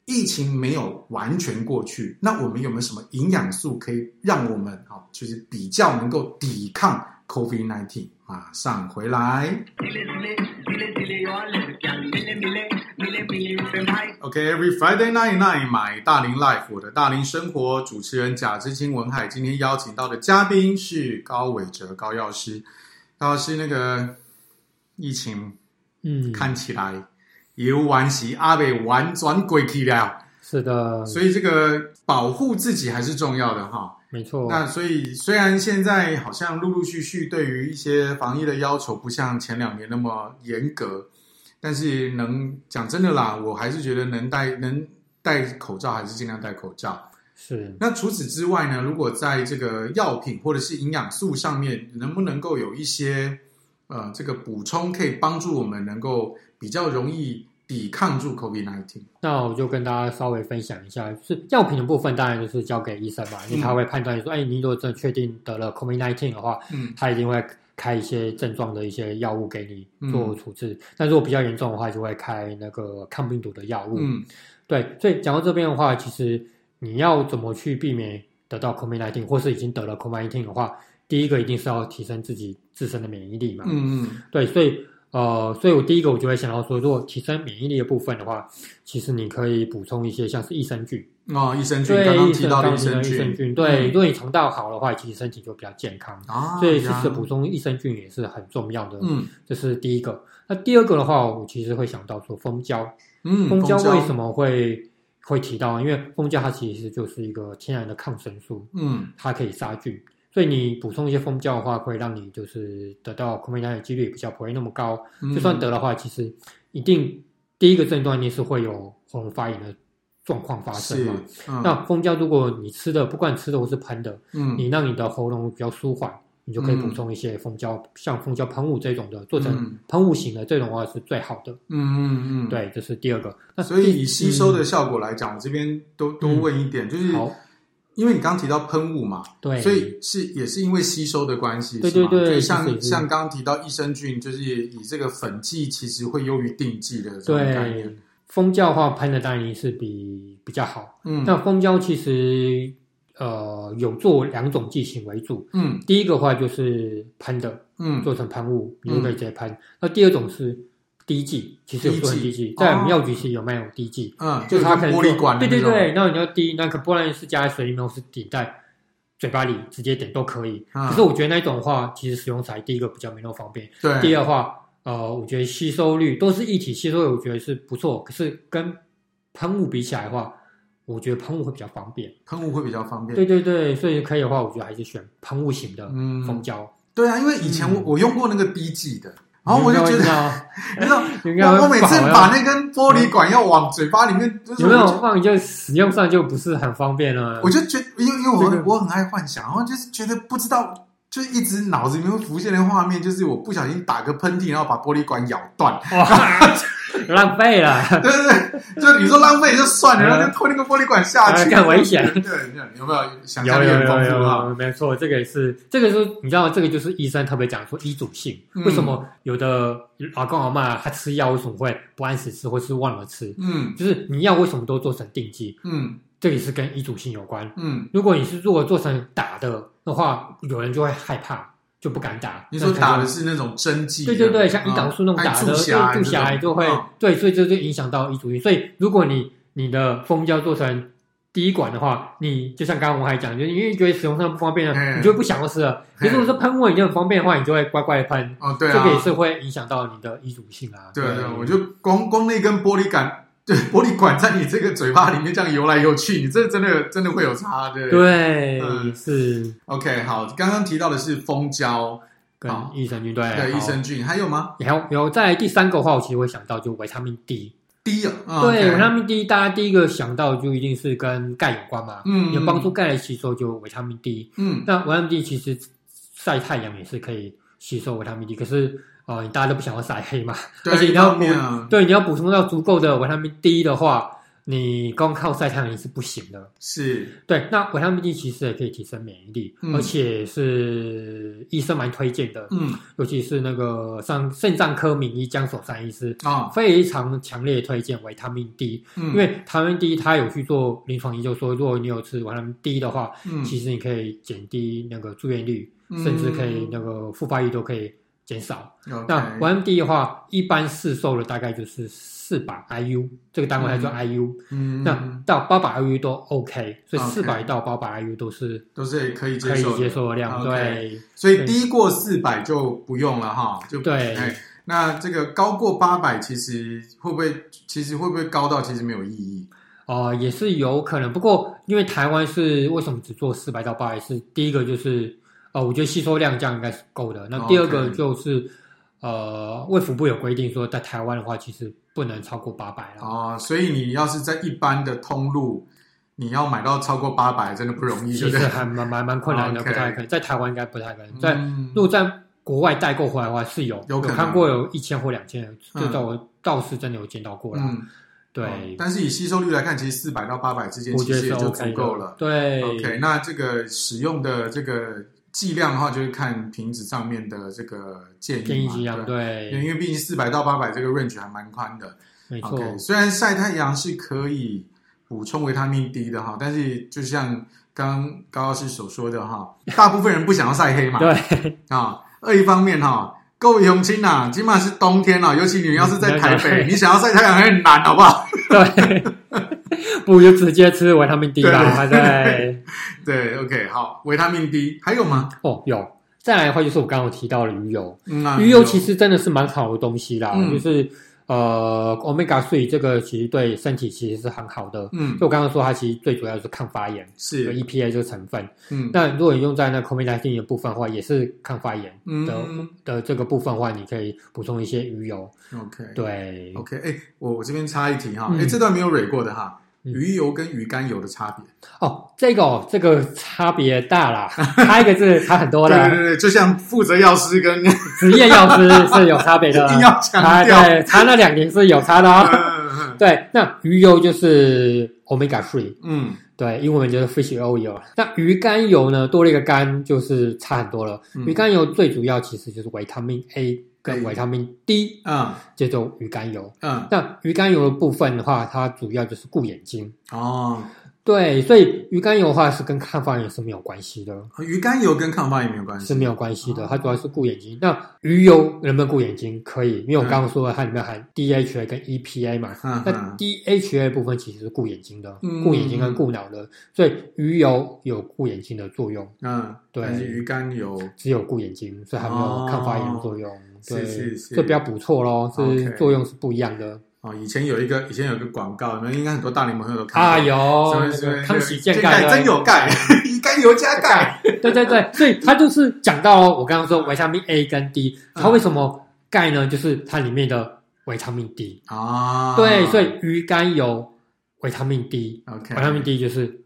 疫情没有完全过去，那我们有没有什么营养素可以让我们啊，就是比较能够抵抗 COVID-19？马上回来。OK，Every Friday night night，买大龄 Life，我的大龄生活，主持人贾志清文海，今天邀请到的嘉宾是高伟哲高药师。高药师，那个疫情，嗯，看起来。有完席阿北玩转鬼去了，是的，所以这个保护自己还是重要的哈。没错。那所以虽然现在好像陆陆续续对于一些防疫的要求不像前两年那么严格，但是能讲真的啦，我还是觉得能戴能戴口罩还是尽量戴口罩。是。那除此之外呢，如果在这个药品或者是营养素上面，能不能够有一些呃这个补充，可以帮助我们能够比较容易。抵抗住 COVID-19，那我就跟大家稍微分享一下，是药品的部分，当然就是交给医生嘛，因为他会判断说，哎、嗯，你如果真的确定得了 COVID-19 的话，嗯，他一定会开一些症状的一些药物给你做处置。嗯、但如果比较严重的话，就会开那个抗病毒的药物。嗯，对，所以讲到这边的话，其实你要怎么去避免得到 COVID-19，或是已经得了 COVID-19 的话，第一个一定是要提升自己自身的免疫力嘛。嗯嗯，对，所以。呃，所以我第一个我就会想到说，如果提升免疫力的部分的话，其实你可以补充一些像是益生菌哦，益生菌刚刚提到的益生菌，对，如果你肠道好的话，其实身体就比较健康啊。所以其实补充益生菌也是很重要的。嗯，这是第一个。那第二个的话，我其实会想到说蜂胶。嗯，蜂胶为什么会会提到？因为蜂胶它其实就是一个天然的抗生素。嗯，它可以杀菌。所以你补充一些蜂胶的话，会让你就是得到 COVID-19 的几率比较不会那么高。嗯、就算得的话，其实一定第一个症状你是会有喉咙发炎的状况发生嘛。嗯、那蜂胶如果你吃的，不管吃的或是喷的，嗯，你让你的喉咙比较舒缓，你就可以补充一些蜂胶，嗯、像蜂胶喷雾这种的，做成喷雾型的这种的话是最好的。嗯嗯嗯，对，这是第二个。那所以以吸收的效果来讲，嗯、我这边都多问一点，就是。好因为你刚刚提到喷雾嘛，对，所以是也是因为吸收的关系，对对对，对像像刚刚提到益生菌，就是以这个粉剂其实会优于定剂的这种概念。蜂胶的话喷的当然是比比较好，嗯，那蜂胶其实呃有做两种剂型为主，嗯，第一个话就是喷的，嗯，做成喷雾你就可以直接喷，嗯、那第二种是。滴剂其实有做滴剂，在我们药局是有卖有滴剂，嗯，就是它可能玻璃管，对对对，那你要滴，那可不然是加在水里面，或是滴在嘴巴里直接点都可以。可是我觉得那种的话，其实使用起来第一个比较没那么方便，对。第二的话，呃，我觉得吸收率都是一体吸收率，我觉得是不错。可是跟喷雾比起来的话，我觉得喷雾会比较方便，喷雾会比较方便。对对对，所以可以的话，我觉得还是选喷雾型的蜂胶。对啊，因为以前我我用过那个 B 剂的。然后我就觉得，你知道，我我每次把那根玻璃管要往嘴巴里面，有没有放？就使用上就不是很方便了。我就觉得，因为因为我我很爱幻想，然后就是觉得不知道。就一直脑子里面会浮现的画面，就是我不小心打个喷嚏，然后把玻璃管咬断，哇，浪费了。对对对，就你说浪费就算了，然后就拖那个玻璃管下去，更危险。对，有没有想象力很丰富啊？没错，这个也是，这个是你知道，这个就是医生特别讲说医嘱性，为什么有的阿公阿妈他吃药为什么会不按时吃，或是忘了吃？嗯，就是你药为什么都做成定剂？嗯。这里是跟遗嘱性有关。嗯，如果你是如果做成打的的话，有人就会害怕，就不敢打。你说打的是那种针剂？对对对，像胰岛素那种打的，注下来就会对，所以这就影响到遗嘱性。所以如果你你的蜂胶做成滴一管的话，你就像刚刚我还讲，就因为觉得使用上不方便了，你就不想要吃了。如果说喷雾已经很方便的话，你就会乖乖喷。哦，对啊，这个也是会影响到你的遗嘱性啊。对对，我就光光那根玻璃杆。对，玻璃管在你这个嘴巴里面这样游来游去，你这真的真的会有差，对对，嗯，是。OK，好，刚刚提到的是蜂胶跟益生菌，对，对，益生菌还有吗？有有，在第三个话，我其实会想到就维他命 D，D 啊，对，维他命 D，大家第一个想到就一定是跟钙有关嘛，嗯，有帮助钙的吸收就维他命 D，嗯，那维他命 D 其实晒太阳也是可以吸收维他命 D，可是。哦，你大家都不想要晒黑嘛？而且你要补，啊、对，你要补充到足够的维他命 D 的话，你光靠晒太阳是不行的。是，对。那维他命 D 其实也可以提升免疫力，嗯、而且是医生蛮推荐的。嗯，尤其是那个像肾脏科名医江守山医师啊，哦、非常强烈推荐维他命 D。嗯，因为维他命 D 他有去做临床研究说，如果你有吃维他命 D 的话，嗯，其实你可以减低那个住院率，嗯、甚至可以那个复发率都可以。减少。那维他命 D 的话，一般市售的大概就是四百 IU，这个单位还叫 IU。嗯，那到八百 IU 都 OK，所以四百到八百 IU 都是都是可以接受可以接受的量。对，所以低过四百就不用了哈。就对。那这个高过八百，其实会不会？其实会不会高到其实没有意义？哦、呃，也是有可能。不过因为台湾是为什么只做四百到八百？是第一个就是。哦，我觉得吸收量这样应该是够的。那第二个就是.呃，卫福部有规定说，在台湾的话，其实不能超过八百了。哦，所以你要是在一般的通路，你要买到超过八百，真的不容易，其实还蛮蛮蛮困难的.不太可能。在台湾应该不太可能。在如果在国外代购回来的话，是有有，有看过有一千或两千，这倒我倒是真的有见到过了。嗯、对、哦，但是以吸收率来看，其实四百到八百之间，其实也就足够了。对，OK，那这个使用的这个。剂量的话，就是看瓶子上面的这个建议嘛，对，因为毕竟四百到八百这个 range 还蛮宽的。没错，okay, 虽然晒太阳是可以补充维他命 D 的哈，但是就像刚刚高老师所说的哈，大部分人不想要晒黑嘛。对啊，二一方面哈，各位乡亲呐，今晚是冬天了，尤其你要是在台北，你想要晒太阳很难，好不好？对。不如就直接吃维他命 D 吧，还在对，OK，好，维他命 D 还有吗？哦，有，再来的话就是我刚刚提到的鱼油，嗯啊、鱼油其实真的是蛮好的东西啦，嗯、就是。呃，Omega three 这个其实对身体其实是很好的。嗯，就我刚刚说，它其实最主要是抗发炎，是有 EPA 这个成分。嗯，那如果你用在那 COVID-19 的部分的话，也是抗发炎的、嗯、的这个部分的话，你可以补充一些鱼油。OK，对，OK，哎、欸，我我这边插一题哈，哎、嗯，这段没有蕊过的哈。鱼油跟鱼肝油的差别哦，这个哦，这个差别大啦，差一个字差很多的。对对对，就像负责药师跟 职业药师是有差别的，一定要强调，对，差那两年是有差的哦。对，那鱼油就是 omega three，嗯，对，英文就是 fish oil。那鱼肝油呢，多了一个肝，就是差很多了。鱼肝油最主要其实就是维他命 A。跟维他命 D，嗯，这种鱼肝油，嗯，那鱼肝油的部分的话，它主要就是顾眼睛哦。对，所以鱼肝油的话是跟抗发炎是没有关系的。鱼肝油跟抗发炎没有关系，是没有关系的。它主要是顾眼睛。那鱼油能不能顾眼睛？可以，因为我刚刚说了，它里面含 DHA 跟 EPA 嘛。那 DHA 部分其实是顾眼睛的，顾眼睛跟顾脑的，所以鱼油有顾眼睛的作用。嗯，对。鱼肝油只有顾眼睛，所以还没有抗发炎的作用。对，这不要补错喽，是作用是不一样的。哦，以前有一个，以前有一个广告，你们应该很多大龄朋友都看到。啊，有，康熙健钙真有钙，鱼肝油加钙。对对对，所以他就是讲到我刚刚说维他命 A 跟 D，它为什么钙呢就是它里面的维他命 D 啊。对，所以鱼肝油维他命 D。OK，维他命 D 就是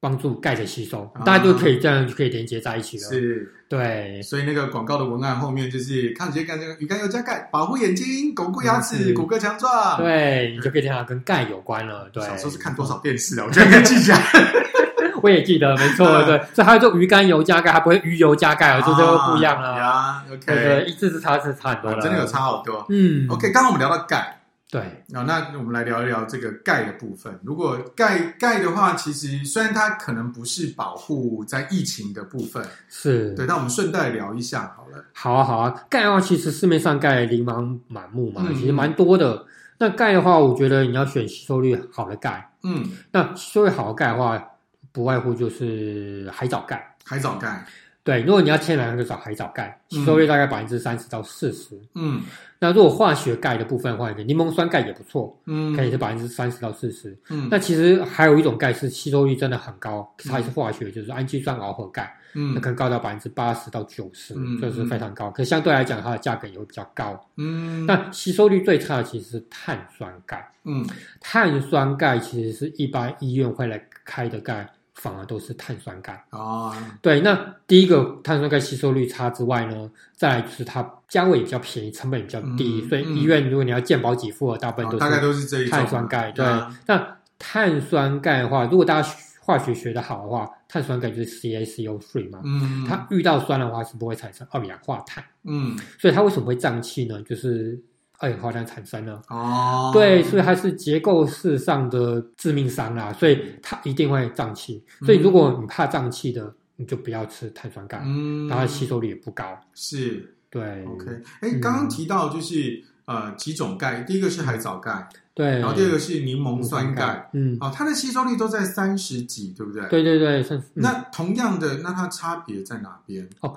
帮助钙的吸收，大家就可以这样就可以连接在一起了。是，对。所以那个广告的文案后面就是抗结肝，这个鱼肝油加钙，保护眼睛，巩固牙齿，骨骼强壮。对，你就可以听到跟钙有关了。对。小时候是看多少电视啊？我觉得应该记下来。我也记得，没错，对。所以还有就鱼肝油加钙，还不会鱼油加钙，就这就不一样了。呀，OK。对，一字之差是差很多了，真的有差好多。嗯，OK。刚刚我们聊到钙。对，啊，那我们来聊一聊这个钙的部分。如果钙钙的话，其实虽然它可能不是保护在疫情的部分，是对，那我们顺带聊一下好了。好啊，好啊。钙的话，其实市面上钙琳琅满目嘛，嗯、其实蛮多的。那钙的话，我觉得你要选吸收率好的钙。嗯，那吸收率好的钙的话，不外乎就是海藻钙。海藻钙。对，如果你要天然，就找海藻钙，吸收率大概百分之三十到四十。嗯，那如果化学钙的部分的话，柠檬酸钙也不错，嗯，可以是百分之三十到四十。嗯，那其实还有一种钙是吸收率真的很高，它也是化学，就是氨基酸螯合钙，嗯，那可能高到百分之八十到九十，嗯，这是非常高。可相对来讲，它的价格也会比较高。嗯，那吸收率最差的其实是碳酸钙。嗯，碳酸钙其实是一般医院会来开的钙。反而都是碳酸钙。哦，对，那第一个碳酸钙吸收率差之外呢，再来就是它价位也比较便宜，成本也比较低，嗯、所以医院如果你要健保给付的，大部分都是、哦、大概都是这一碳酸钙。对，嗯、那碳酸钙的话，如果大家化学学得好的话，碳酸钙就是 CaCO3 嘛，嗯，它遇到酸的话是不会产生二氧化碳，嗯，所以它为什么会胀气呢？就是。二氧化碳产生了哦，对，所以它是结构式上的致命伤啦，所以它一定会胀气。所以如果你怕胀气的，你就不要吃碳酸钙，嗯，它的吸收率也不高。是，对，OK。哎，刚刚提到就是呃几种钙，第一个是海藻钙，对，然后第二个是柠檬酸钙，嗯，啊，它的吸收率都在三十几，对不对？对对对，那同样的，那它差别在哪边？哦。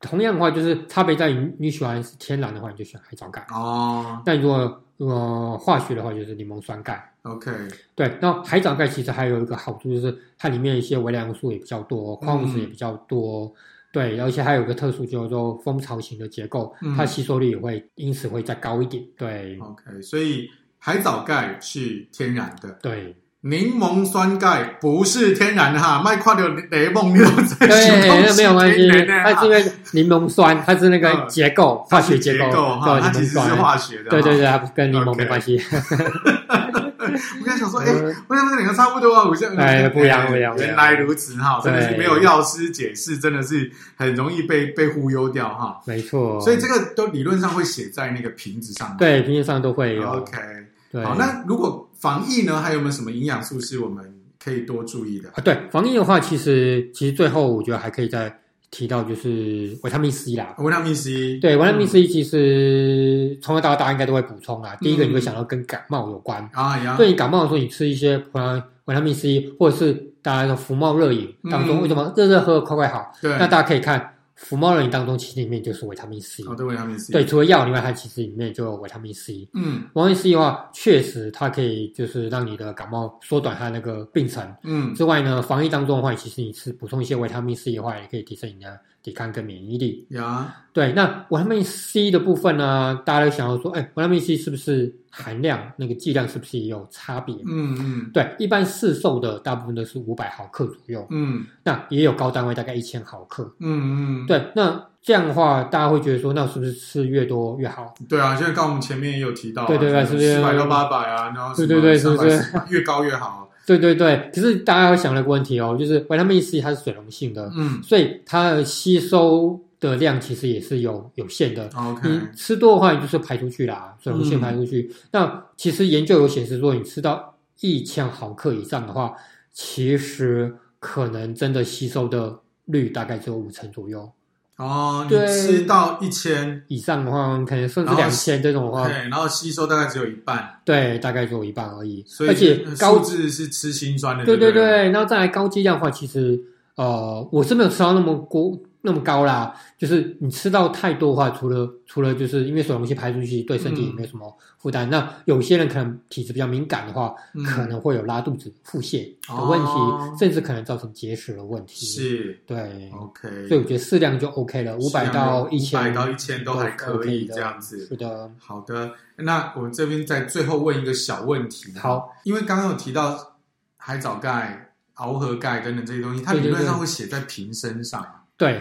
同样的话，就是差别在于你喜欢是天然的话，你就选海藻钙哦。但如果如果化学的话，就是柠檬酸钙。OK，对。那海藻钙其实还有一个好处，就是它里面一些微量元素也比较多，矿物质也比较多。嗯、对，而且还有一个特殊，叫做蜂巢型的结构，嗯、它吸收率也会因此会再高一点。对，OK。所以海藻钙是天然的。对。柠檬酸钙不是天然的哈，卖块的柠檬你都在对，那没有关系，它是因为柠檬酸，它是那个结构，化学结构哈，它其实是化学的，对对对，它跟柠檬没关系。我刚才想说，哎，为什么两个差不多啊？我现在哎，不一样不一样，原来如此哈，真的是没有药师解释，真的是很容易被被忽悠掉哈。没错，所以这个都理论上会写在那个瓶子上，对，瓶子上都会有。OK，好，那如果。防疫呢，还有没有什么营养素是我们可以多注意的啊？对，防疫的话，其实其实最后我觉得还可以再提到，就是维他命 C 啦。维他命 C，对，维他命 C 其实从小到大应该都会补充啦。第一个你会想到跟感冒有关啊，所以你感冒的时候你吃一些维他命 C，或者是大家的服冒热饮当中，为什么热热喝快快好？对，那大家可以看。福猫人当中，其实里面就是维他命 C。哦，对，维他命 C。对，除了药以外，它其实里面就有维他命 C。嗯，维他命 C 的话，确实它可以就是让你的感冒缩短它那个病程。嗯，之外呢，防疫当中的话，其实你吃补充一些维他命 C 的话，也可以提升你的抵抗跟免疫力。呀，对，那维他命 C 的部分呢，大家都想要说，哎，维他命 C 是不是？含量那个剂量是不是也有差别？嗯嗯，对，一般市售的大部分都是五百毫克左右。嗯，那也有高单位大概一千毫克。嗯嗯，对，那这样的话，大家会觉得说，那是不是吃越多越好？对啊，现在刚我们前面也有提到，对对对，是不是四百到八百啊？然后对对对，是不是越高越好？对对对，可是大家要想了个问题哦，就是维他命 C 它是水溶性的，嗯，所以它的吸收。的量其实也是有有限的。你吃多的话，你就是排出去啦，水溶性排出去。嗯、那其实研究有显示说，你吃到一千毫克以上的话，其实可能真的吸收的率大概只有五成左右。哦，对你吃到一千以上的话，可能甚至两千这种的话，对，然后吸收大概只有一半。对，大概只有一半而已。所以，而且高脂是吃辛酸的。对对对，然后再来高剂量的话，其实呃，我是没有吃到那么过。那么高啦，就是你吃到太多的话，除了除了就是因为水溶性排出去对身体也没有什么负担，嗯、那有些人可能体质比较敏感的话，嗯、可能会有拉肚子、腹泻的问题，哦、甚至可能造成结石的问题。是，对，OK。所以我觉得适量就 OK 了，五百到一千，五百到一千都还可以这样子。是的，好的。那我们这边在最后问一个小问题。好，因为刚刚有提到海藻钙、螯合钙等等这些东西，它理论上会写在瓶身上。对，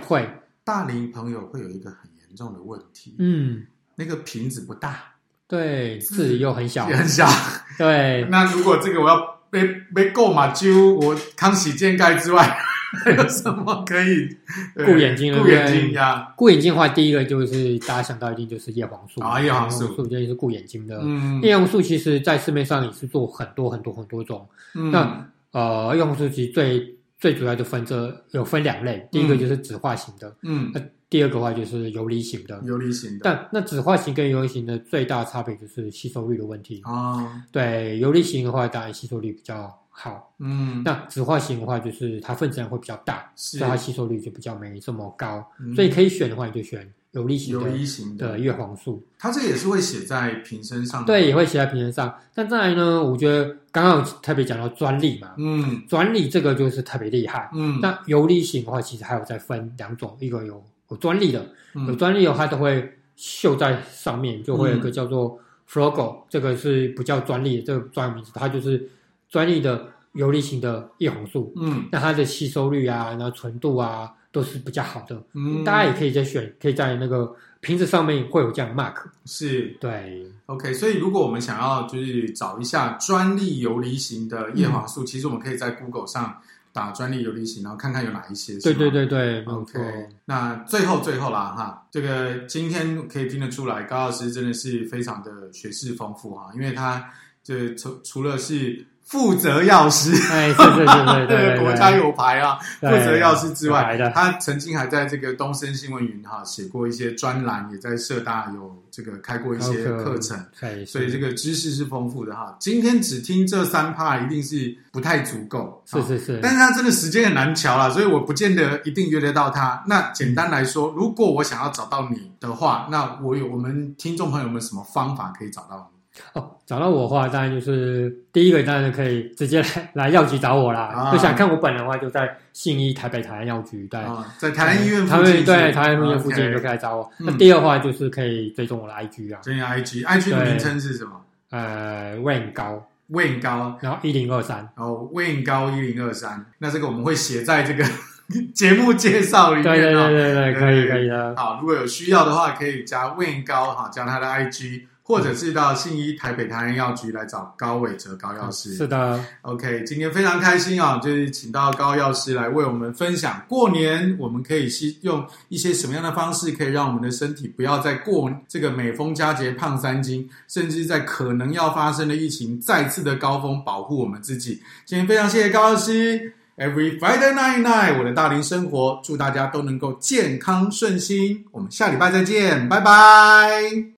会。大龄朋友会有一个很严重的问题，嗯，那个瓶子不大，对，字又很小，很小，对。那如果这个我要被被购买，就我康熙健盖之外，还 有什么可以顾眼睛？顾眼睛呀？顾眼睛的话，第一个就是大家想到一定就是叶黄素啊，叶黄素，素就是顾眼睛的。嗯，叶黄素其实在市面上也是做很多很多很多种。那呃，叶黄素其实最最主要就分这有分两类，第一个就是酯化型的，嗯，那第二个话就是游离型的，游离型的。但那酯化型跟游离型的最大差别就是吸收率的问题啊。对，游离型的话，当然吸收率比较好，嗯，那酯化型的话，就是它分子量会比较大，是所以它吸收率就比较没这么高。所以可以选的话，你就选。游离型的，游离型的叶黄素，它这个也是会写在瓶身上的。对，也会写在瓶身上。但再来呢，我觉得刚刚特别讲到专利嘛，嗯，专利这个就是特别厉害，嗯。那游离型的话，其实还有再分两种，一个有有专利的，有专利的话，它都会绣在上面，就会有一个叫做 FLOGO，这个是不叫专利的，这个专有名词，它就是专利的游离型的叶黄素，嗯。那它的吸收率啊，然后纯度啊。都是比较好的，嗯，大家也可以再选，可以在那个瓶子上面会有这样 mark，是，对，OK。所以如果我们想要就是找一下专利游离型的叶黄素，嗯、其实我们可以在 Google 上打专利游离型，然后看看有哪一些。对对对对，OK。那最后最后啦哈，这个今天可以听得出来，高老师真的是非常的学识丰富哈，因为他就除除了是。负责药师，哎，对对 对对对，国家有牌啊。负责药师之外，他曾经还在这个东森新闻云哈写过一些专栏，也在社大有这个开过一些课程，所以这个知识是丰富的哈。今天只听这三趴，一定是不太足够，是是是。但是他真的时间很难瞧了，所以我不见得一定约得到他。那简单来说，如果我想要找到你的话，那我有我们听众朋友们什么方法可以找到你？哦，找到我的话，当然就是第一个，当然可以直接来 来药局找我啦。啊、就想看我本人的话，就在信义台北台南药局，对，啊、在台南医院附近，对，台南医院附近就可以来找我。那、嗯、第二话就是可以追踪我的 IG 啊，追踪 IG，IG 的名称是什么？呃，Wayne 高，Wayne 高，然后一零二三，然后 Wayne 高一零二三。那这个我们会写在这个 节目介绍里面。对对对对对，可以可以的。好，如果有需要的话，可以加 Wayne 高，哈，加他的 IG。或者是到信义台北台安药局来找高伟哲高药师。是的，OK，今天非常开心啊，就是请到高药师来为我们分享过年我们可以用一些什么样的方式，可以让我们的身体不要再过这个每逢佳节胖三斤，甚至在可能要发生的疫情再次的高峰保护我们自己。今天非常谢谢高药师，Every Friday night night，我的大龄生活，祝大家都能够健康顺心。我们下礼拜再见，拜拜。